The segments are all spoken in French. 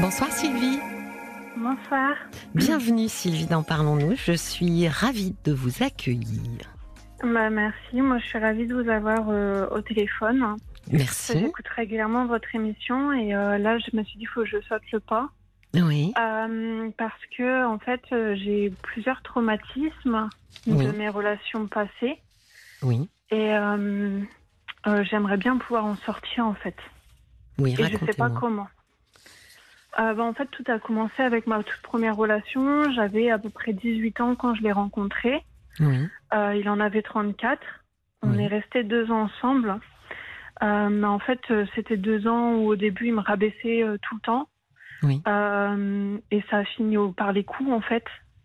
Bonsoir Sylvie. Bonsoir. Bienvenue Sylvie dans Parlons-nous. Je suis ravie de vous accueillir. Bah, merci. Moi, je suis ravie de vous avoir euh, au téléphone. Merci. J'écoute régulièrement votre émission et euh, là, je me suis dit, il faut que je saute le pas. Oui. Euh, parce que, en fait, j'ai plusieurs traumatismes Oui. de mes relations passées Oui. et j'aimerais bien pouvoir en sortir, en fait. Oui, Et je sais pas comment. Euh, bah, en fait, tout a commencé avec ma toute première relation. J'avais à peu près 18 ans quand je l'ai rencontré. Oui. Euh, il en avait 34. On Oui. est restés deux ans ensemble. Euh, mais en fait, euh, c'était deux ans où au début, il me rabaissait tout le temps. Oui. Et ça a fini au- par les coups, en fait.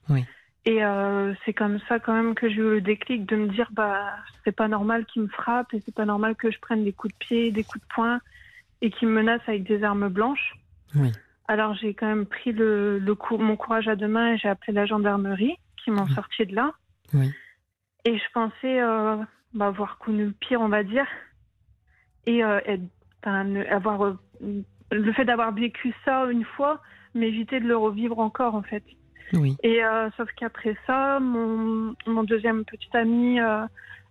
Oui. Et euh, c'est comme ça quand même que j'ai eu le déclic de me dire, bah, c'est pas normal qu'il me frappe et c'est pas normal que je prenne des coups de pied, des coups de poing et qu'il me menace avec des armes blanches. Oui. Alors j'ai quand même pris le, le cou- mon courage à deux mains et j'ai appelé la gendarmerie qui m'ont Mhm. sorti de là. Oui. Et je pensais euh, bah, avoir connu le pire, on va dire. Et euh, être- avoir euh, le fait d'avoir vécu ça une fois, m'éviter de le revivre encore en fait. Oui. Et euh, sauf qu'après ça, mon, mon deuxième petit ami,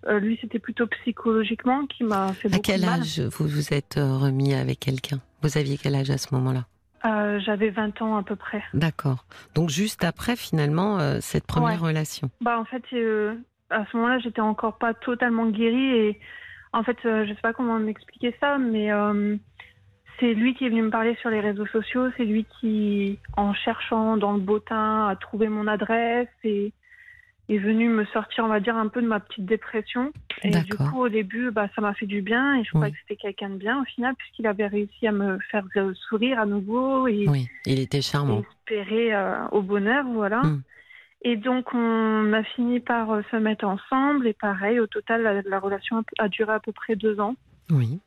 lui, c'était plutôt psychologiquement qui m'a fait À beaucoup quel de mal. âge vous vous êtes remis avec quelqu'un? Vous aviez quel âge à ce moment-là? Euh, J'avais 20 ans à peu près. D'accord. Donc juste après finalement euh, cette première Ouais. relation. Bah en fait, euh, à ce moment-là, j'étais encore pas totalement guérie et en fait, je sais pas comment m'expliquer ça, mais c'est lui qui est venu me parler sur les réseaux sociaux, c'est lui qui, en cherchant dans le teint, a trouvé mon adresse et est venu me sortir, on va dire, un peu de ma petite dépression. Et du coup, au début, bah, ça m'a fait du bien et je croyais Oui. que c'était quelqu'un de bien au final, puisqu'il avait réussi à me faire euh, sourire à nouveau et Oui. Il était charmant. espérer euh, au bonheur, voilà. Mm. Et donc on a fini par euh, se mettre ensemble et pareil, au total la, la relation a, a duré à peu près deux ans. Oui.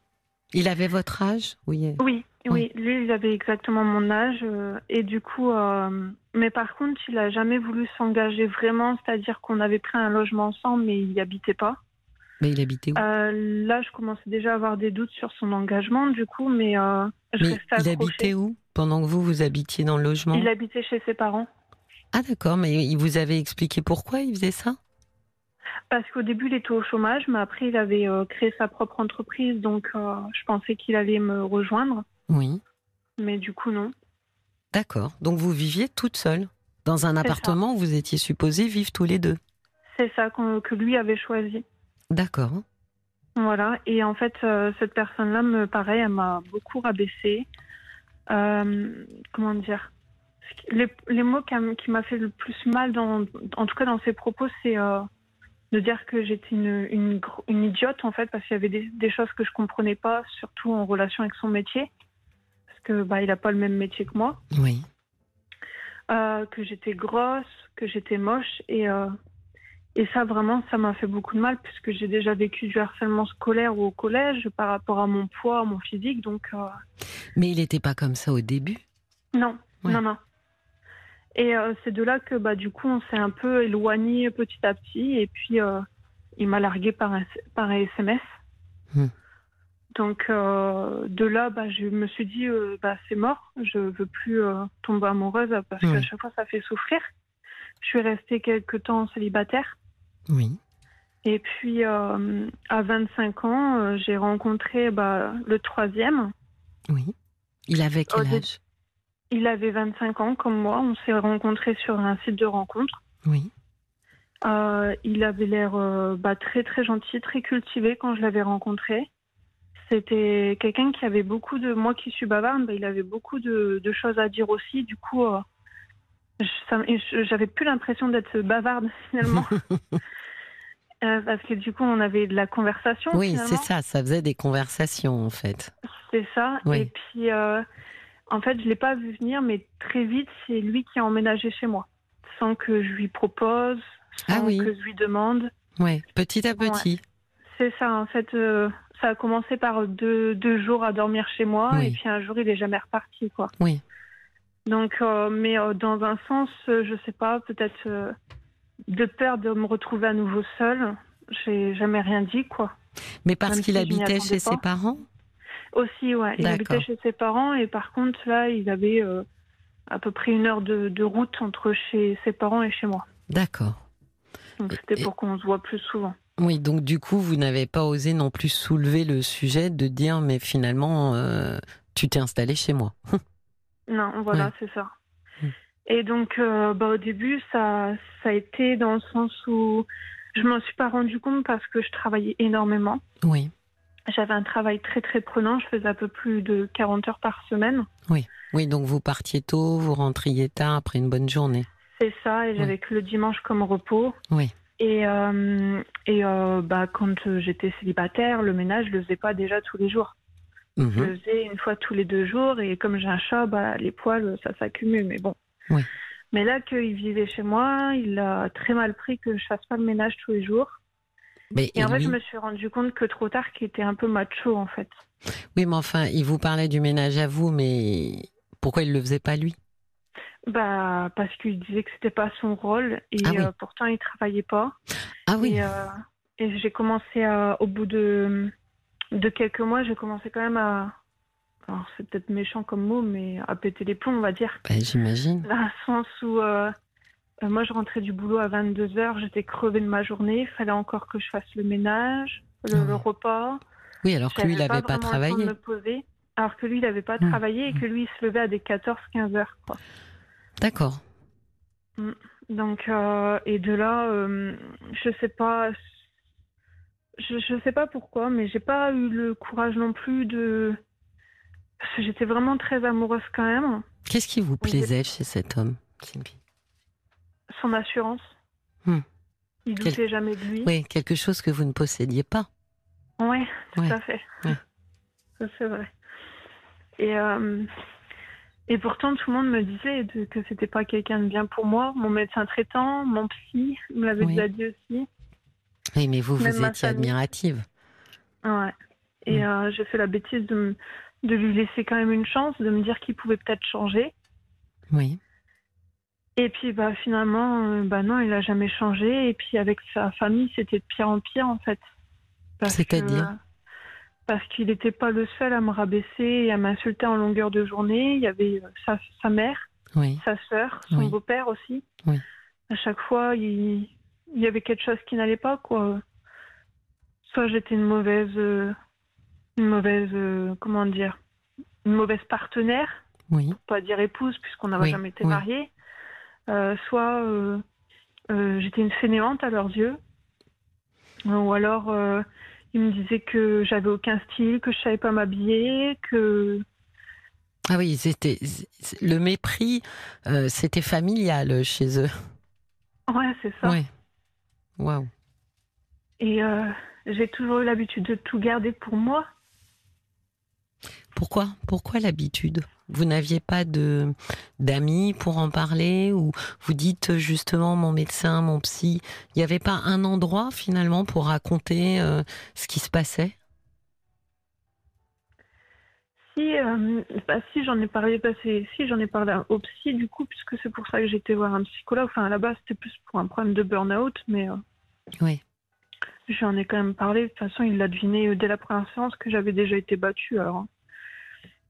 Il avait votre âge? Oui. Oui, Oui. lui il avait exactement mon âge euh, et du coup, euh, mais par contre il a jamais voulu s'engager vraiment, c'est-à-dire qu'on avait pris un logement ensemble mais il n'y habitait pas. Mais il habitait où? Euh, là je commençais déjà à avoir des doutes sur son engagement du coup, mais euh, je Mais restais il accrochée. habitait où? Pendant que vous, vous habitiez dans le logement? Il habitait chez ses parents. Ah d'accord, mais il vous avait expliqué pourquoi il faisait ça? Parce qu'au début, il était au chômage, mais après, il avait euh, créé sa propre entreprise, donc euh, je pensais qu'il allait me rejoindre, Oui. mais du coup, non. D'accord. Donc vous viviez toute seule dans un ça. appartement où vous étiez supposés vivre tous les deux? C'est ça que lui avait choisi. D'accord. Voilà. Et en fait, euh, cette personne-là, me pareil, elle m'a beaucoup rabaissé. Euh, comment dire? Les, les mots qui, m'a fait le plus mal, dans, en tout cas dans ses propos, c'est euh, de dire que j'étais une, une, gro- une idiote, en fait, parce qu'il y avait des, des choses que je comprenais pas, surtout en relation avec son métier. Que bah, il n'a pas le même métier que moi. Oui. Euh, que j'étais grosse, que j'étais moche. Et, euh, et ça, vraiment, ça m'a fait beaucoup de mal puisque j'ai déjà vécu du harcèlement scolaire ou au collège par rapport à mon poids, à mon physique. Donc, euh, Mais il n'était pas comme ça au début? non, Ouais. non, non. Et c'est de là que, bah, du coup, on s'est un peu éloigné petit à petit. Et puis, il m'a largué par, un- par SMS. Hmm. Donc, euh, de là, bah, je me suis dit, euh, bah, c'est mort. Je veux plus euh, tomber amoureuse parce qu'à chaque fois, ça fait souffrir. Je suis restée quelques temps célibataire. Oui. Et puis, à 25 ans, j'ai rencontré bah, le troisième. Oui. Il avait quel âge? Il avait 25 ans, comme moi. On s'est rencontrés sur un site de rencontre. Oui. Il avait l'air bah, très, très gentil, très cultivé quand je l'avais rencontré. C'était quelqu'un qui avait beaucoup de... Moi qui suis bavarde, bah, il avait beaucoup de, de choses à dire aussi. Du coup, euh, j'avais plus l'impression d'être bavarde finalement. Euh, parce que du coup, on avait de la conversation. Oui, c'est ça. Ça faisait des conversations en fait. C'est ça. Oui. Et puis, euh, en fait, je l'ai pas vu venir, mais très vite, c'est lui qui a emménagé chez moi, sans que je lui propose, sans Ah oui. que je lui demande. Oui. Petit à petit. C'est ça, en fait. euh, ça a commencé par deux, deux jours à dormir chez moi, Oui. et puis un jour, il est jamais reparti, quoi. Oui. Donc, euh, mais euh, dans un sens, euh, je sais pas, peut-être euh, de peur de me retrouver à nouveau seule. J'ai jamais rien dit, quoi. Mais parce qu'il si habitait chez pas. ses parents? Aussi, ouais. Il habitait chez ses parents et par contre, là, il avait à peu près une heure de, de, route entre chez ses parents et chez moi. D'accord. Donc c'était pour qu'on se voit plus souvent. Oui, donc du coup, vous n'avez pas osé non plus soulever le sujet de dire, mais finalement, euh, tu t'es installé chez moi. non, voilà, c'est ça. Hmm. Et donc, euh, bah, au début, ça, ça a été dans le sens où je m'en suis pas rendu compte parce que je travaillais énormément. Oui. J'avais un travail très très prenant, je faisais un peu plus de 40 heures par semaine. Oui, oui, donc vous partiez tôt, vous rentriez tard après une bonne journée. C'est ça, et j'avais que le dimanche comme repos. Oui. Et, euh, et euh, bah, quand j'étais célibataire, le ménage, je le faisais pas déjà tous les jours. Mhm. Je le faisais une fois tous les deux jours, et comme j'ai un chat, bah, les poils, ça s'accumule, mais bon. Oui. Mais là qu'il vivait chez moi, il a très mal pris que je fasse pas le ménage tous les jours. Mais et, en fait, je me suis rendu compte que trop tard, qu'il était un peu macho, en fait. Oui, mais enfin, il vous parlait du ménage à vous, mais pourquoi il le faisait pas lui? Bah, parce qu'il disait que c'était pas son rôle et ah euh, pourtant il travaillait pas. Ah oui. Et, euh, j'ai commencé à, au bout de de quelques mois, j'ai commencé quand même à alors c'est peut-être méchant comme mot, mais à péter les plombs, on va dire. Bah, J'imagine. Dans le sens où euh, moi je rentrais du boulot à 22h, j'étais crevée de ma journée, il fallait encore que je fasse le ménage, le, ah repas. Oui, alors que lui, il n'avait pas, travaillé. alors que lui, il n'avait pas hmm. travaillé et que lui, il se levait à des 14-15 heures. D'accord. Hmm. Donc, euh, et de là, je sais pas, je, je sais pas pourquoi, mais j'ai pas eu le courage non plus de J'étais vraiment très amoureuse quand même. Qu'est-ce qui vous plaisait chez cet homme, Sylvie? Son assurance. Hmm. Il doutait jamais de lui. Oui, quelque chose que vous ne possédiez pas. Oui, tout à fait. Ça, c'est vrai. Et, euh, et pourtant, tout le monde me disait que c'était pas quelqu'un de bien pour moi. Mon médecin traitant, mon psy, me l'avait déjà dit aussi. Oui, mais vous, vous étiez admirative. Ouais. Et hmm. euh, j'ai fait la bêtise de me de lui laisser quand même une chance, de me dire qu'il pouvait peut-être changer. Oui. Et puis bah finalement, euh, bah non, il a jamais changé. Et puis avec sa famille, c'était de pire en pire en fait. C'est-à-dire? Parce qu'il n'était pas le seul à me rabaisser et à m'insulter en longueur de journée. Il y avait euh, sa, mère, sa sœur, son beau-père aussi. Oui. À chaque fois, il, y avait quelque chose qui n'allait pas quoi. Soit j'étais une mauvaise euh, une mauvaise, euh, comment dire, une mauvaise partenaire, oui. pas dire épouse puisqu'on n'avait jamais été mariés, euh, soit euh, j'étais une fainéante à leurs yeux, ou alors ils me disaient que j'avais aucun style, que je savais pas m'habiller, que ah oui, c'était le mépris, c'était familial chez eux. Ouais, c'est ça. Oui. Waouh. Et j'ai toujours eu l'habitude de tout garder pour moi. Pourquoi? Pourquoi l'habitude? Vous n'aviez pas de d'amis pour en parler ou vous dites justement mon médecin, mon psy, il n'y avait pas un endroit finalement pour raconter euh, ce qui se passait? Si, euh, bah, si j'en ai parlé, bah, si j'en ai parlé au psy du coup, puisque c'est pour ça que j'étais voir un psychologue. Enfin, à la base, c'était plus pour un problème de burn-out, mais euh, oui. J'en ai quand même parlé. De toute façon, il l'a deviné dès la première séance que j'avais déjà été battue. Alors, hein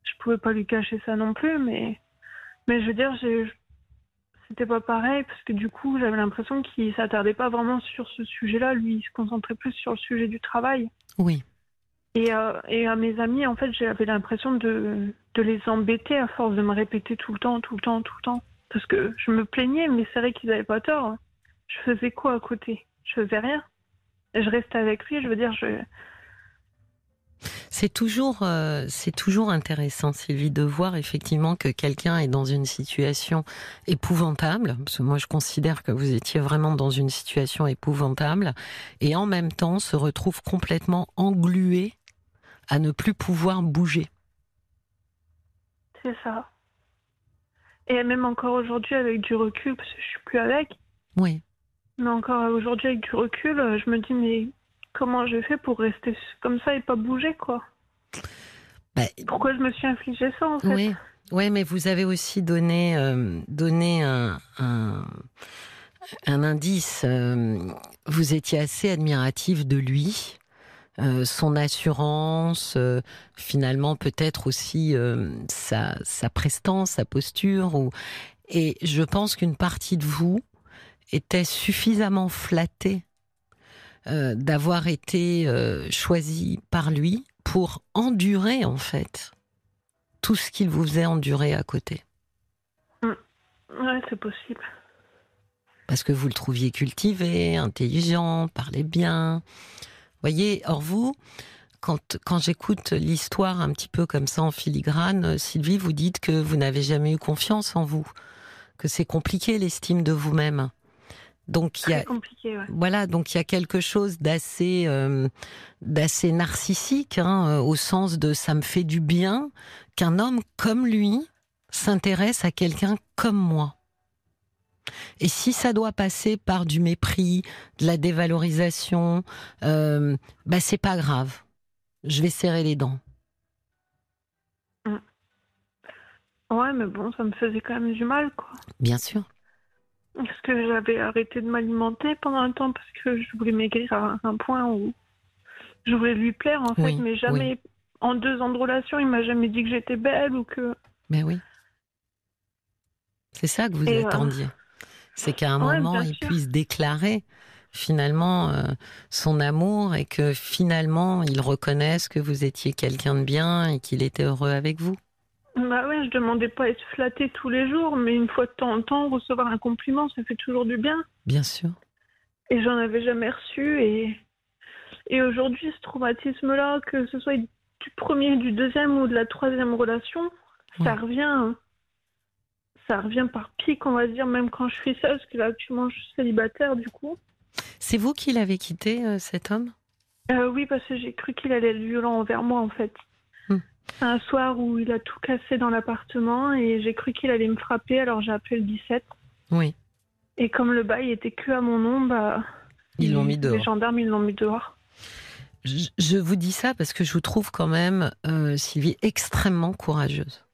je pouvais pas lui cacher ça non plus, mais, mais je veux dire, c'était pas pareil parce que du coup, j'avais l'impression qu'il s'attardait pas vraiment sur ce sujet-là. Lui, il se concentrait plus sur le sujet du travail. Oui. Et, euh, et à mes amis, en fait, j'avais l'impression de, de les embêter à force de me répéter tout le temps, tout le temps, tout le temps. Parce que je me plaignais, mais c'est vrai qu'ils avaient pas tort. Je faisais quoi à côté? Je faisais rien. Et je restais avec lui, je veux dire, je, c'est toujours, euh, c'est toujours intéressant, Sylvie, de voir effectivement que quelqu'un est dans une situation épouvantable. Parce que moi, je considère que vous étiez vraiment dans une situation épouvantable, et en même temps se retrouve complètement englué à ne plus pouvoir bouger. C'est ça. Et même encore aujourd'hui, avec du recul, parce que je suis plus avec. Oui. Mais encore aujourd'hui, avec du recul, je me dis, mais comment j'ai fait pour rester comme ça et pas bouger, quoi bah, Pourquoi je me suis infligé ça, en fait? Oui, mais vous avez aussi donné, euh, donné un, un, indice. Euh, vous étiez assez admiratif de lui. euh, son assurance, euh, finalement peut-être aussi euh, sa, sa prestance, sa posture. Ou... Et je pense qu'une partie de vous était suffisamment flattée d'avoir été choisie par lui pour endurer en fait tout ce qu'il vous faisait endurer à côté. Mm. Ouais, c'est possible. Parce que vous le trouviez cultivé, intelligent, parlait bien voyez, or vous, quand, quand j'écoute l'histoire un petit peu comme ça en filigrane, Sylvie, vous dites que vous n'avez jamais eu confiance en vous, que c'est compliqué l'estime de vous-même. Donc il y a compliqué, voilà donc il y a quelque chose d'assez euh, d'assez narcissique hein, euh, au sens de ça me fait du bien qu'un homme comme lui s'intéresse à quelqu'un comme moi. Et si ça doit passer par du mépris, de la dévalorisation, euh, bah c'est pas grave. Je vais serrer les dents. Mm. Ouais, mais bon, ça me faisait quand même du mal, quoi. Bien sûr. Parce que j'avais arrêté de m'alimenter pendant un temps parce que je voulais maigrir à un point où je voulais lui plaire, en fait, mais jamais, en deux ans de relation, il m'a jamais dit que j'étais belle ou que. Mais oui. C'est ça que vous euh, attendiez. C'est qu'à un moment, il puisse déclarer finalement euh, son amour et que finalement il reconnaisse que vous étiez quelqu'un de bien et qu'il était heureux avec vous. Je demandais pas à être flattée tous les jours, mais une fois de temps en temps, recevoir un compliment, ça fait toujours du bien. Bien sûr. Et j'en avais jamais reçu et et aujourd'hui, ce traumatisme-là, que ce soit du premier, du deuxième ou de la troisième relation, ça revient hein ça revient par pic, on va dire, même quand je suis seule, parce que là, actuellement, je suis célibataire, du coup. C'est vous qui l'avez quitté, euh, cet homme? Euh, Oui, parce que j'ai cru qu'il allait être violent envers moi, en fait. Un soir où il a tout cassé dans l'appartement et j'ai cru qu'il allait me frapper, alors j'ai appelé le 17. Oui. Et comme le bail était que à mon nom, bah. Ils l'ont mis dehors. Les gendarmes, ils l'ont mis dehors. Je, vous dis ça parce que je vous trouve quand même, euh, Sylvie, extrêmement courageuse.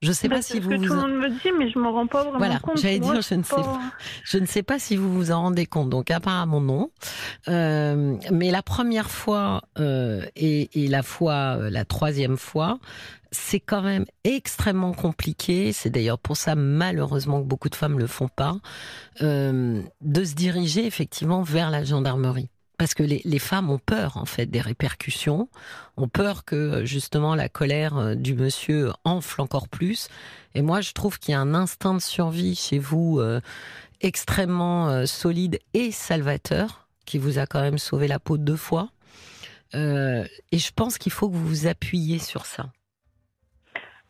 Je ne sais pas si vous. Que tout le monde me dit, mais je m'en rends pas vraiment voilà, compte. J'allais dire, je ne sais pas. Je ne sais pas si vous vous en rendez compte. Donc apparemment non. Euh, mais la première fois euh, et, et, la fois, euh, la troisième fois, c'est quand même extrêmement compliqué. C'est d'ailleurs pour ça malheureusement que beaucoup de femmes le font pas, euh, de se diriger effectivement vers la gendarmerie parce que les, femmes ont peur en fait des répercussions, ont peur que justement la colère euh, du monsieur enfle encore plus. Et moi, je trouve qu'il y a un instinct de survie chez vous euh, extrêmement euh, solide et salvateur, qui vous a quand même sauvé la peau deux fois. Et je pense qu'il faut que vous vous appuyiez sur ça.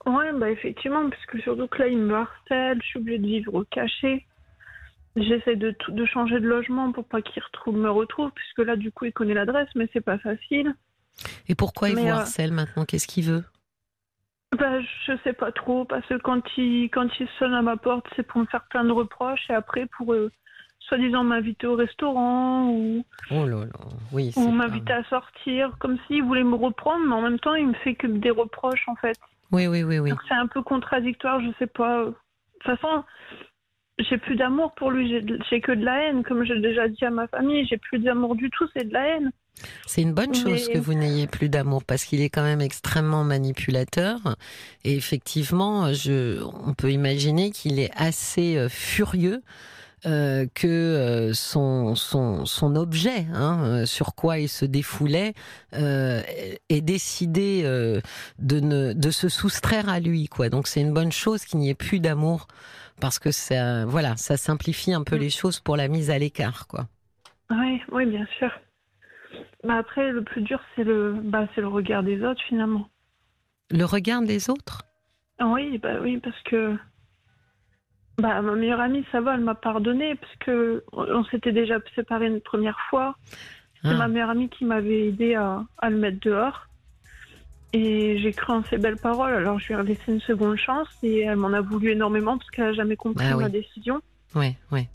Ouais, bah effectivement, parce que surtout que là, il me harcèle, je suis obligée de vivre caché. J'essaie de, de changer de logement pour pas qu'il retrouve, me retrouve, puisque là, du coup, il connaît l'adresse, mais c'est pas facile. Et pourquoi il vous euh, harcèle maintenant? Qu'est-ce qu'il veut? Bah, je sais pas trop, parce que quand il, quand il sonne à ma porte, c'est pour me faire plein de reproches, et après, pour euh, soi-disant m'inviter au restaurant, ou, oh là là. Oui, ou m'inviter à sortir, comme s'il voulait me reprendre, mais en même temps, il me fait que des reproches, en fait. Oui, oui, oui, oui. c'est un peu contradictoire, je sais pas. De toute façon, j'ai plus d'amour pour lui, j'ai que de la haine, comme j'ai déjà dit à ma famille, j'ai plus d'amour du tout, c'est de la haine. C'est une bonne chose que vous n'ayez plus d'amour parce qu'il est quand même extrêmement manipulateur et effectivement, je, on peut imaginer qu'il est assez euh, furieux euh, que euh, son, son, son objet, hein, sur quoi il se défoulait, euh, ait décidé de, ne, de se soustraire à lui. Quoi. Donc c'est une bonne chose qu'il n'y ait plus d'amour parce que ça, voilà, ça simplifie un peu mm. les choses pour la mise à l'écart, quoi. Oui, oui, bien sûr. Mais après, le plus dur, c'est le, bah, c'est le regard des autres, finalement. Le regard des autres? Oui, bah oui, parce que bah, ma meilleure amie, ça va, elle m'a pardonné, parce que on s'était déjà séparés une première fois. C'est ah. ma meilleure amie qui m'avait aidé à, à le mettre dehors. Et j'ai cru en ses belles paroles, alors je lui ai laissé une seconde chance et elle m'en a voulu énormément parce qu'elle n'a jamais compris ah ma décision. Oui, oui.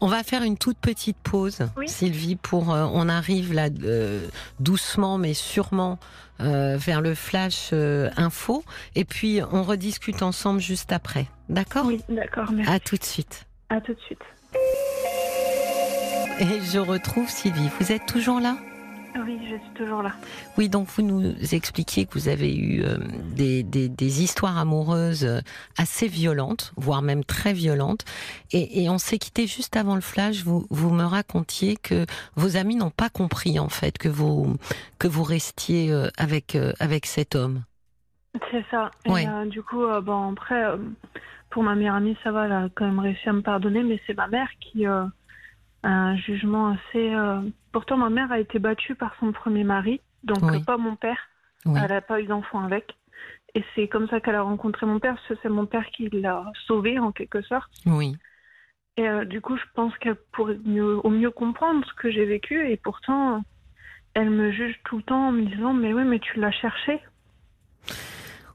On va faire une toute petite pause, Sylvie, pour euh, on arrive là euh, doucement mais sûrement euh, vers le flash info et puis on rediscute ensemble juste après. D'accord? Oui, d'accord. Merci. À tout de suite. À tout de suite. Et je retrouve Sylvie. Vous êtes toujours là? Oui, je suis toujours là. Oui, donc vous nous expliquiez que vous avez eu euh, des, des, des, histoires amoureuses euh, assez violentes, voire même très violentes. Et, et on s'est quitté juste avant le flash. Vous, vous me racontiez que vos amis n'ont pas compris en fait que vous que vous restiez euh, avec avec cet homme. C'est ça. Et du coup, bon après, pour ma meilleure amie, ça va, elle a quand même réussi à me pardonner, mais c'est ma mère qui un jugement assez Pourtant, ma mère a été battue par son premier mari, donc pas mon père. Elle n'a pas eu d'enfant avec. Et c'est comme ça qu'elle a rencontré mon père, parce que c'est mon père qui l'a sauvée en quelque sorte. Oui. Et euh, du coup, je pense qu'elle pourrait au mieux comprendre ce que j'ai vécu. Et pourtant, elle me juge tout le temps en me disant Mais oui, mais tu l'as cherché.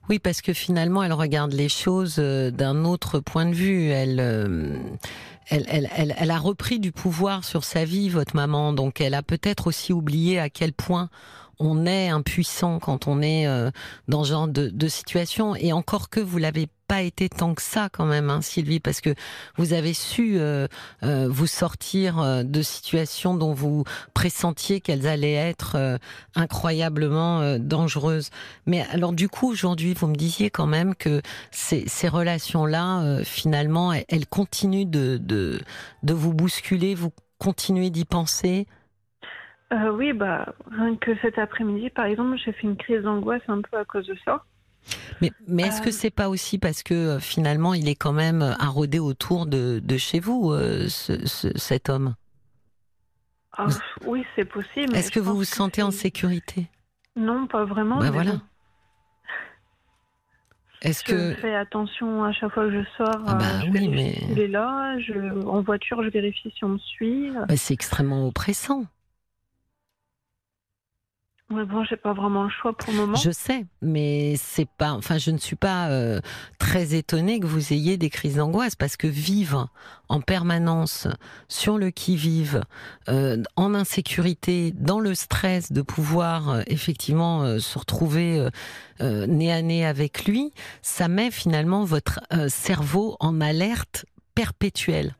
Oui, parce que finalement, elle regarde les choses euh, d'un autre point de vue. Elle. Euh, elle, a repris du pouvoir sur sa vie, votre maman. Donc, elle a peut-être aussi oublié à quel point on est impuissant quand on est euh, dans ce genre de, situation. Et encore que vous l'avez pas été tant que ça quand même, hein, Sylvie, parce que vous avez su euh, euh, vous sortir de situations dont vous pressentiez qu'elles allaient être incroyablement dangereuses. Mais alors du coup, aujourd'hui, vous me disiez quand même que ces, relations-là, finalement, elles, continuent de, vous bousculer, vous continuez d'y penser? Euh, oui, bah, rien que cet après-midi, par exemple, j'ai fait une crise d'angoisse un peu à cause de ça. Mais, mais est-ce que que c'est pas aussi parce que euh, finalement il est quand même à rôder autour de, de chez vous, euh, cet homme? Ah, Oui, c'est possible. Est-ce que vous vous sentez en sécurité? Non, pas vraiment. Bah voilà. Est-ce je que fais attention à chaque fois que je sors ah bah, oui, mais... il est là. Je, en voiture, je vérifie si on me suit. Bah, c'est extrêmement oppressant. Bon, j'ai pas vraiment le choix pour le moment. Je sais, mais c'est pas. Enfin, je ne suis pas euh, très étonnée que vous ayez des crises d'angoisse parce que vivre en permanence sur le qui-vive, euh, en insécurité, dans le stress de pouvoir euh, effectivement se retrouver nez à nez avec lui, ça met finalement votre cerveau en alerte perpétuelle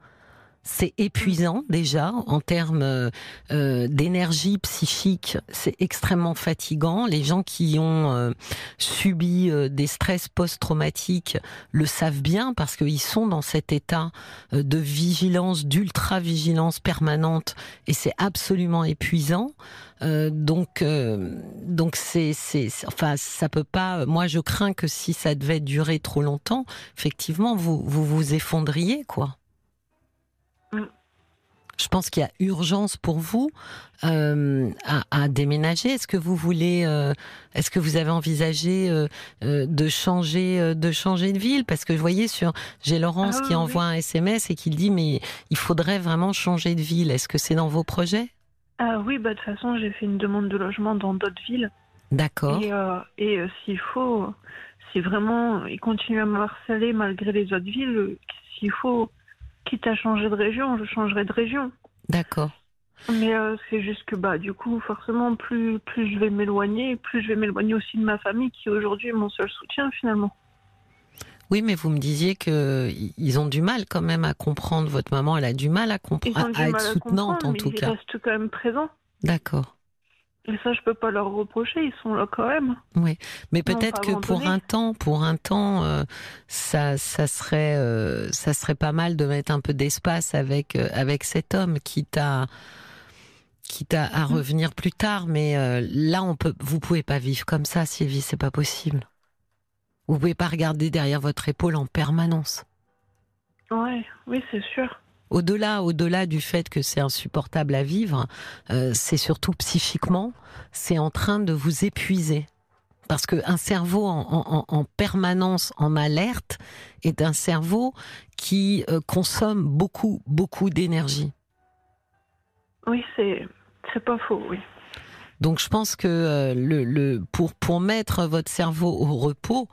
c'est épuisant déjà en termes euh, d'énergie psychique, c'est extrêmement fatigant. Les gens qui ont euh, subi euh, des stress post-traumatiques le savent bien parce qu'ils sont dans cet état de vigilance, d'ultra-vigilance permanente et c'est absolument épuisant. donc, donc c'est, c'est, enfin, ça peut pas. Moi, je crains que si ça devait durer trop longtemps, effectivement, vous vous, vous effondriez, quoi. Je pense qu'il y a urgence pour vous euh, à, déménager. Est-ce que vous voulez, euh, est-ce que vous avez envisagé euh, de changer, de changer de ville? Parce que vous voyez sur, j'ai Laurence ah qui envoie un SMS et qui dit mais il faudrait vraiment changer de ville. Est-ce que c'est dans vos projets? Ah oui, bah de toute façon j'ai fait une demande de logement dans d'autres villes. D'accord. Et, et s'il faut, si vraiment il continue à me harceler malgré les autres villes, s'il faut quitte à changer de région, je changerai de région. D'accord. Mais euh, c'est juste que bah du coup forcément plus plus je vais m'éloigner, plus je vais m'éloigner aussi de ma famille qui aujourd'hui est mon seul soutien finalement. Oui, mais vous me disiez que ils ont du mal quand même à comprendre. Votre maman, elle a du mal à comprendre, à, être soutenante en tout cas. Ils restent quand même présents. D'accord. Et ça, je peux pas leur reprocher, ils sont là quand même. Oui, mais peut-être que pour un temps, pour un temps, euh, ça, ça serait, euh, ça serait pas mal de mettre un peu d'espace avec euh, avec cet homme, quitte à, quitte à, à mm. revenir plus tard. Mais là, on peut, vous pouvez pas vivre comme ça, Sylvie, c'est pas possible. Vous pouvez pas regarder derrière votre épaule en permanence. Ouais, oui, c'est sûr au-delà, au-delà du fait que c'est insupportable à vivre, euh, c'est surtout psychiquement, c'est en train de vous épuiser. Parce qu'un cerveau en, permanence en alerte est un cerveau qui euh, consomme beaucoup, beaucoup d'énergie. Oui, c'est, c'est pas faux, oui. Donc je pense que euh, le, le, pour pour mettre votre cerveau au repos,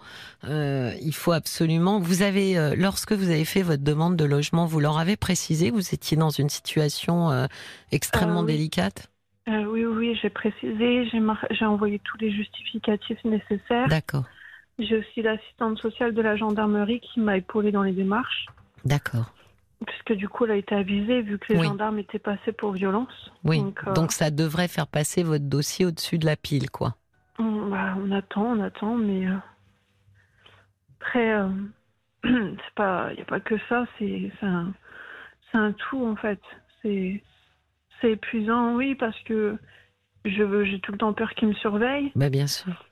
euh, il faut absolument. Vous avez euh, lorsque vous avez fait votre demande de logement, vous leur avez précisé que vous étiez dans une situation euh, extrêmement délicate? oui, oui, j'ai précisé, j'ai j'ai envoyé tous les justificatifs nécessaires. D'accord. J'ai aussi l'assistante sociale de la gendarmerie qui m'a épaulée dans les démarches. D'accord. Puisque du coup, elle a été avisée vu que les gendarmes étaient passés pour violence. Oui. Euh, Donc, ça devrait faire passer votre dossier au-dessus de la pile, quoi. On, bah, on attend, on attend, mais euh, après, euh, il n'y a pas que ça, c'est un, un tout en fait. C'est épuisant, oui, parce que je j'ai tout le temps peur qu'il me surveille. Bah, bien sûr.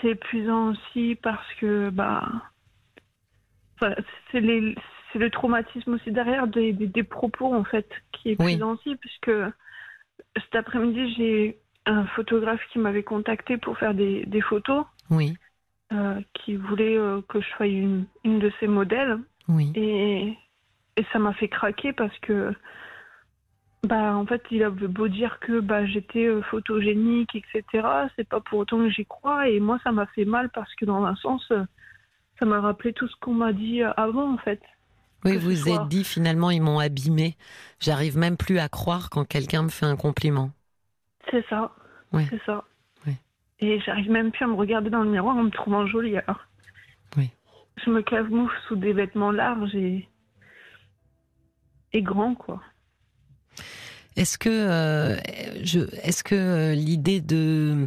C'est épuisant aussi parce que bah c'est les c'est le traumatisme aussi derrière des, des, propos en fait qui est aussi puisque cet après-midi j'ai un photographe qui m'avait contacté pour faire des, des photos. Oui. Euh, qui voulait euh, que je sois une, une de ses modèles. Oui. Et, et ça m'a fait craquer parce que bah en fait il avait beau dire que bah j'étais euh, photogénique etc c'est pas pour autant que j'y crois et moi ça m'a fait mal parce que dans un sens ça m'a rappelé tout ce qu'on m'a dit avant en fait oui, vous vous êtes dit finalement ils m'ont abîmé. J'arrive même plus à croire quand quelqu'un me fait un compliment. C'est ça. Oui. C'est ça. Oui. Et j'arrive même plus à me regarder dans le miroir en me trouvant jolie alors. Oui. Je me camoufle sous des vêtements larges et, et grands quoi. Est-ce que, euh, je, est-ce que euh, l'idée de,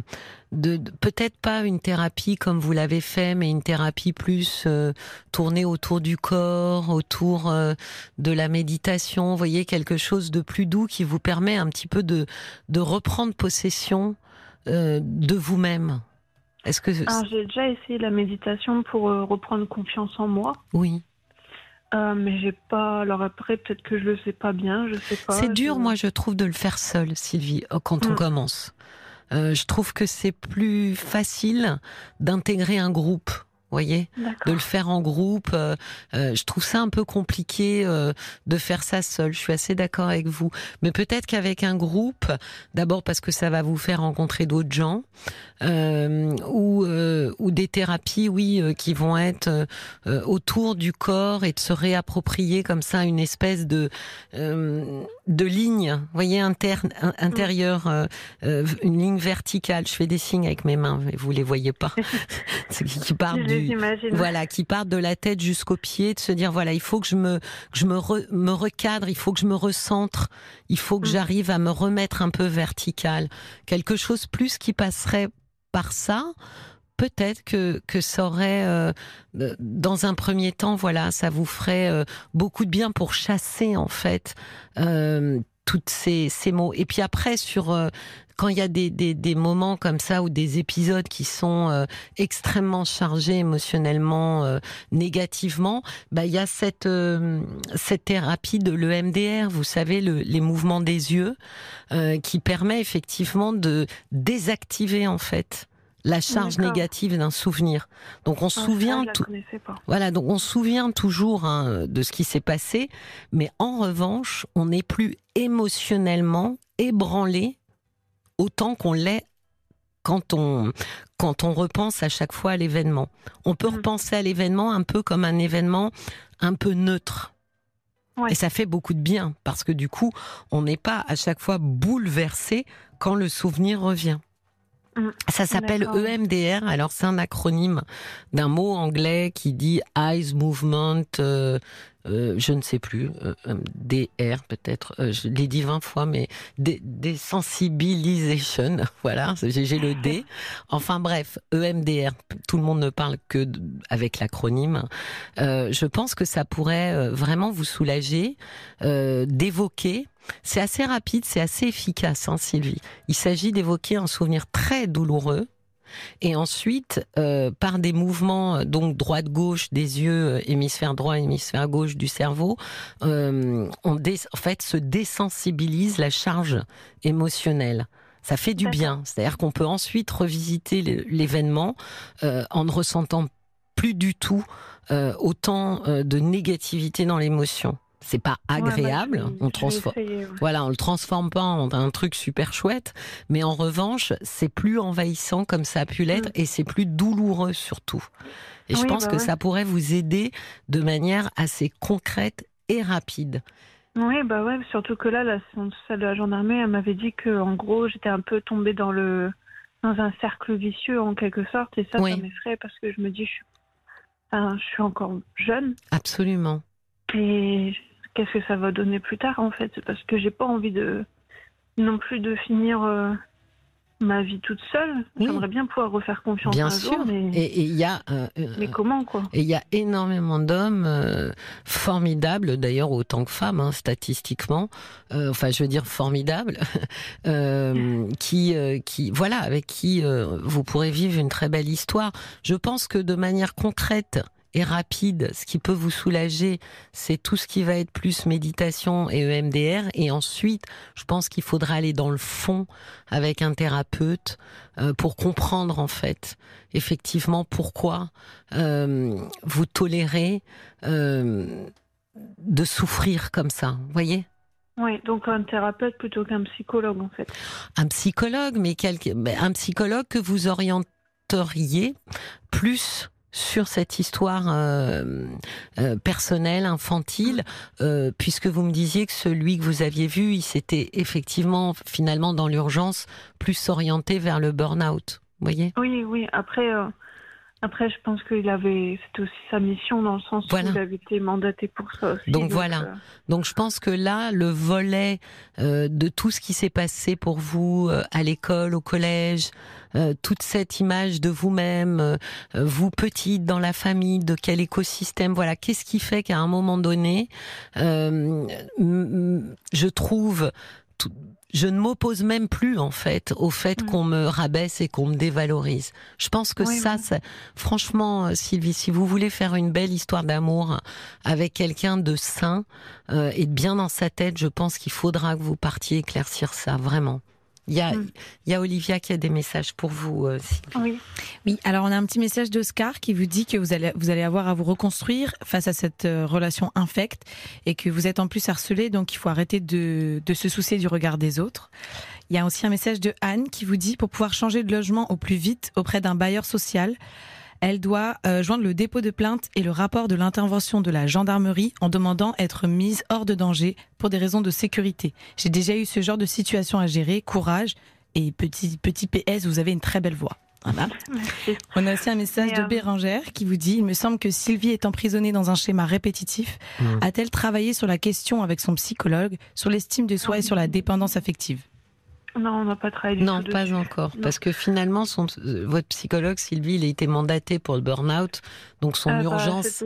de, peut-être pas une thérapie comme vous l'avez fait, mais une thérapie plus euh, tournée autour du corps, autour de la méditation, vous voyez quelque chose de plus doux qui vous permet un petit peu de, de reprendre possession de vous-même? Est-ce que j'ai déjà essayé la méditation pour reprendre confiance en moi. Oui. Euh, mais j'ai pas. Alors après, peut-être que je le sais pas bien, je sais pas. C'est dur, moi, je trouve, de le faire seul, Sylvie, euh, quand on mm. commence. Euh, je trouve que c'est plus facile d'intégrer un groupe voyez, de le faire en groupe. Euh, euh, je trouve ça un peu compliqué euh, de faire ça seul. Je suis assez d'accord avec vous, mais peut-être qu'avec un groupe, d'abord parce que ça va vous faire rencontrer d'autres gens, ou ou des thérapies, oui, qui vont être autour du corps et de se réapproprier comme ça une espèce de de ligne, voyez, interne, intérieure, une ligne verticale. Je fais des signes avec mes mains, mais vous les voyez pas, qui part du voilà, qui part de la tête jusqu'au pied, de se dire voilà, il faut que je me, que je me, me recadre, il faut que je me recentre, il faut que mm. j'arrive à me remettre un peu vertical. Quelque chose plus qui passerait par ça. Peut-être que, que ça aurait, euh, dans un premier temps, voilà, ça vous ferait euh, beaucoup de bien pour chasser en fait euh, toutes ces, ces mots. Et puis après, sur quand il y a des, des, des, moments comme ça ou des épisodes qui sont euh, extrêmement chargés émotionnellement, euh, négativement, bah il y a cette euh, cette thérapie de l'EMDR, vous savez, le, les mouvements des yeux, qui permet effectivement de désactiver en fait la charge négative d'un souvenir. Donc on se ah, souvient. Voilà, donc on se souvient toujours hein, de ce qui s'est passé, mais en revanche, on n'est plus émotionnellement ébranlé autant qu'on l'est quand on, quand on repense à chaque fois à l'événement. On peut mm. repenser à l'événement un peu comme un événement un peu neutre. Et ça fait beaucoup de bien parce que du coup, on n'est pas à chaque fois bouleversé quand le souvenir revient. Mm. Ça s'appelle EMDR. Alors c'est un acronyme d'un mot anglais qui dit Eyes Movement euh, euh, je ne sais plus, euh, euh DR peut-être, je l'ai dit 20 fois, mais des, sensibilisation, voilà, j'ai le D. Enfin bref, EMDR, tout le monde ne parle que avec l'acronyme. je pense que ça pourrait vraiment vous soulager d'évoquer. C'est assez rapide, c'est assez efficace, hein, Sylvie. Il s'agit d'évoquer un souvenir très douloureux et ensuite, euh, par des mouvements euh, donc droite-gauche des yeux, euh, hémisphère droit, hémisphère gauche du cerveau, on en fait se désensibilise la charge émotionnelle. Ça fait du bien. C'est-à-dire qu'on peut ensuite revisiter l'événement en ne ressentant plus du tout autant de négativité dans l'émotion c'est pas bah, agréable. on transforme, voilà, on le transforme pas en un truc super chouette, mais en revanche, c'est plus envahissant comme ça a pu l'être mm. et c'est plus douloureux surtout. Et je pense bah que ça pourrait vous aider de manière assez concrète et rapide. Oui, bah ouais, surtout que là, la, celle de la gendarmerie, elle m'avait dit que, en gros, j'étais un peu tombée dans le dans un cercle vicieux en quelque sorte, et ça, ça m'effraie parce que je me dis, je suis, je suis encore jeune. Absolument. Et qu'est-ce que ça va donner plus tard en fait, parce que j'ai pas envie de non plus de finir euh, ma vie toute seule. J'aimerais bien pouvoir refaire confiance bien un sûr. jour, mais, Et il y a euh, mais comment quoi? Et il y a énormément d'hommes euh, formidables, d'ailleurs autant que femmes, hein, statistiquement. Euh, enfin, je veux dire formidables, euh, qui, euh, qui, voilà, avec qui euh, vous pourrez vivre une très belle histoire. Je pense que de manière concrète et rapide, ce qui peut vous soulager, c'est tout ce qui va être plus méditation et EMDR. Et ensuite, je pense qu'il faudra aller dans le fond avec un thérapeute euh, pour comprendre en fait effectivement pourquoi euh, vous tolérez euh, de souffrir comme ça. Vous voyez? Oui, donc un thérapeute plutôt qu'un psychologue en fait. un psychologue, mais mais un psychologue que vous orienteriez plus sur cette histoire euh, euh, personnelle, infantile, euh, puisque vous me disiez que celui que vous aviez vu, il s'était effectivement, finalement, dans l'urgence, plus orienté vers le burn-out. Voyez? Oui, oui. Après, après, je pense qu'il avait, c'était aussi sa mission dans le sens Voilà. où il avait été mandaté pour ça aussi. Donc voilà. euh, Donc je pense que là, le volet euh, de tout ce qui s'est passé pour vous euh, à l'école, au collège, euh, toute cette image de vous-même, euh, vous petite dans la famille, de quel écosystème, voilà, qu'est-ce qui fait qu'à un moment donné, euh, je trouve tout- je ne m'oppose même plus en fait au fait Mm. qu'on me rabaisse et qu'on me dévalorise. Je pense que Oui, ça, oui. ça- franchement, euh, Sylvie, si vous voulez faire une belle histoire d'amour avec quelqu'un de sain euh, et bien dans sa tête, je pense qu'il faudra que vous partiez éclaircir ça, vraiment. Il y a, Mm. il y a Olivia qui a des messages pour vous, euh, Sylvie. Oui. Oui, alors on a un petit message d'Oscar qui vous dit que vous allez, vous allez avoir à vous reconstruire face à cette euh, relation infecte et que vous êtes en plus harcelé, donc il faut arrêter de, de se soucier du regard des autres. Il y a aussi un message de Anne qui vous dit pour pouvoir changer de logement au plus vite auprès d'un bailleur social, elle doit euh, joindre le dépôt de plainte et le rapport de l'intervention de la gendarmerie en demandant être mise hors de danger pour des raisons de sécurité. J'ai déjà eu ce genre de situation à gérer, courage et petit petit PS, vous avez une très belle voix. Voilà. Merci. On a aussi un message de Bérangère qui vous dit Il me semble que Sylvie est emprisonnée dans un schéma répétitif. Mm. A-t-elle travaillé sur la question avec son psychologue, sur l'estime de soi et sur la dépendance affective? Non, on n'a pas travaillé Non, pas dessus. encore. Non. Parce que finalement, son, euh, votre psychologue, Sylvie, il a été mandaté pour le burn-out. Donc son Ah, bah, urgence.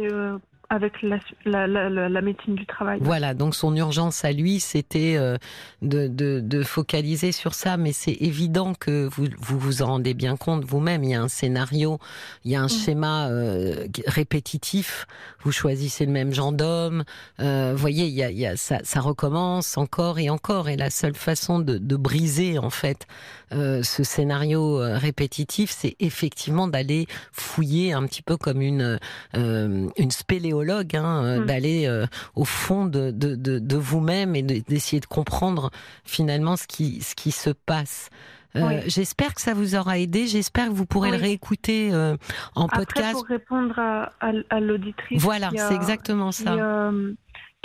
Avec la, la, la, la, la médecine du travail. Voilà, donc son urgence à lui, c'était euh, de, de, de focaliser sur ça, mais c'est évident que vous, vous vous en rendez bien compte vous-même. Il y a un scénario, il y a un schéma euh, répétitif. Vous choisissez le même genre d'homme. Euh, vous voyez, il y a, il y a, ça, ça recommence encore et encore. Et la seule façon de, de briser en fait euh, ce scénario répétitif, c'est effectivement d'aller fouiller un petit peu comme une une hein, euh, Mm. d'aller euh, au fond de, de, de, de vous-même et de- d'essayer de comprendre finalement ce qui, ce qui se passe. Euh, Oui. J'espère que ça vous aura aidé. J'espère que vous pourrez Oui. le réécouter euh, en Après, podcast. pour répondre à, à, à l'auditrice. Voilà, c'est exactement qui, ça. euh,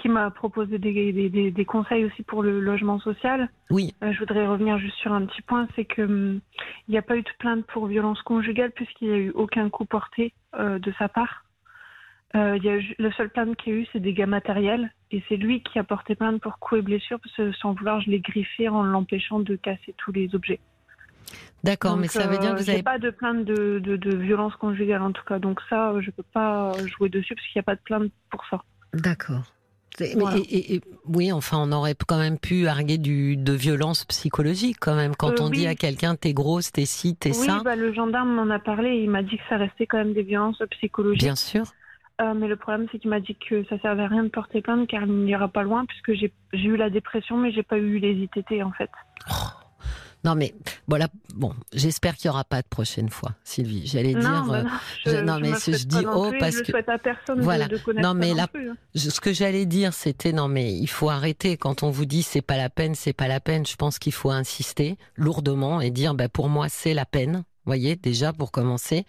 qui m'a proposé des, des, des, des conseils aussi pour le logement social. Oui, je voudrais revenir juste sur un petit point, c'est que hum, n'y a pas eu de plainte pour violence conjugale puisqu'il n'y a eu aucun coup porté de sa part. Euh, y a eu, le seul plainte qu'il y a eu, c'est des dégâts matériels et c'est lui qui a porté plainte pour coups et blessures parce que sans vouloir, je l'ai griffé en l'empêchant de casser tous les objets. d'accord, mais ça veut dire euh, que vous j'ai avez pas de plainte de, de, de violence conjugale en tout cas, donc ça, euh, je peux pas jouer dessus parce qu'il n'y a pas de plainte pour ça. D'accord. Voilà. et- et- et- oui, enfin, on aurait quand même pu arguer du, de violence psychologique quand même. Quand Euh, on dit oui. à quelqu'un t'es grosse, t'es ci, t'es oui, ça. bah, le gendarme m'en a parlé et il m'a dit que ça restait quand même des violences psychologiques. Bien sûr. Euh, mais le problème, c'est qu'il m'a dit que ça servait à rien de porter plainte car il n'ira pas loin puisque j'ai eu la dépression mais j'ai pas eu les ITT en fait. Non mais voilà, bon, j'espère qu'il y aura pas de prochaine fois, Sylvie. J'allais dire, bah euh, non, je- je, non, je mais souhaite je dis oh, plus, parce je que- souhaite à personne Voilà. de, de connaître Non, mais plus. hein. ce que j'allais dire, c'était non mais il faut arrêter quand on vous dit c'est pas la peine, c'est pas la peine. Je pense qu'il faut insister lourdement et dire bah pour moi c'est la peine. Voyez déjà pour commencer.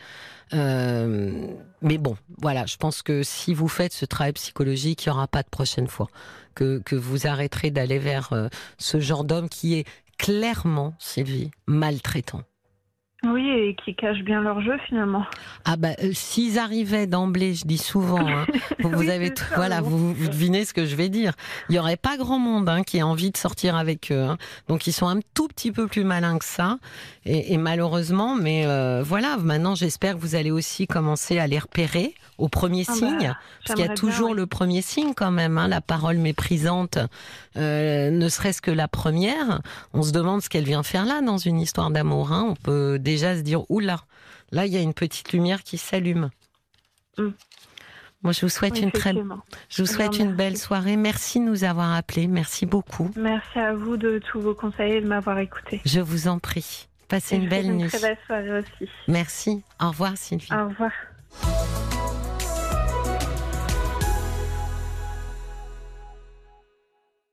Euh, mais bon, voilà, je pense que si vous faites ce travail psychologique, il y aura pas de prochaine fois. Que que vous arrêterez d'aller vers euh, ce genre d'homme qui est clairement, Sylvie, maltraitant. Oui, et qui cachent bien leur jeu finalement. Ah bah euh, s'ils arrivaient d'emblée, je dis souvent, hein, vous, Oui, avez tout- ça, voilà, bon. vous, vous devinez ce que je vais dire. Il y aurait pas grand monde hein, qui ait envie de sortir avec eux. hein. Donc ils sont un tout petit peu plus malins que ça. Et, et malheureusement, mais euh, voilà, maintenant j'espère que vous allez aussi commencer à les repérer au premier Ah bah, signe. Parce qu'il y a toujours bien, le premier signe quand même, hein, la parole méprisante, euh, ne serait-ce que la première. On se demande ce qu'elle vient faire là dans une histoire d'amour. hein. On peut déjà se dire, oula, là il y a une petite lumière qui s'allume. Mm. Moi je vous souhaite Oui, une très, je vous souhaite une belle soirée. Merci de nous avoir appelés. Merci beaucoup. Merci à vous de tous vos conseils et de m'avoir écouté. Je vous en prie. Passez Et une belle nuit. Très belle soirée aussi. Merci. Au revoir Sylvie. Au revoir.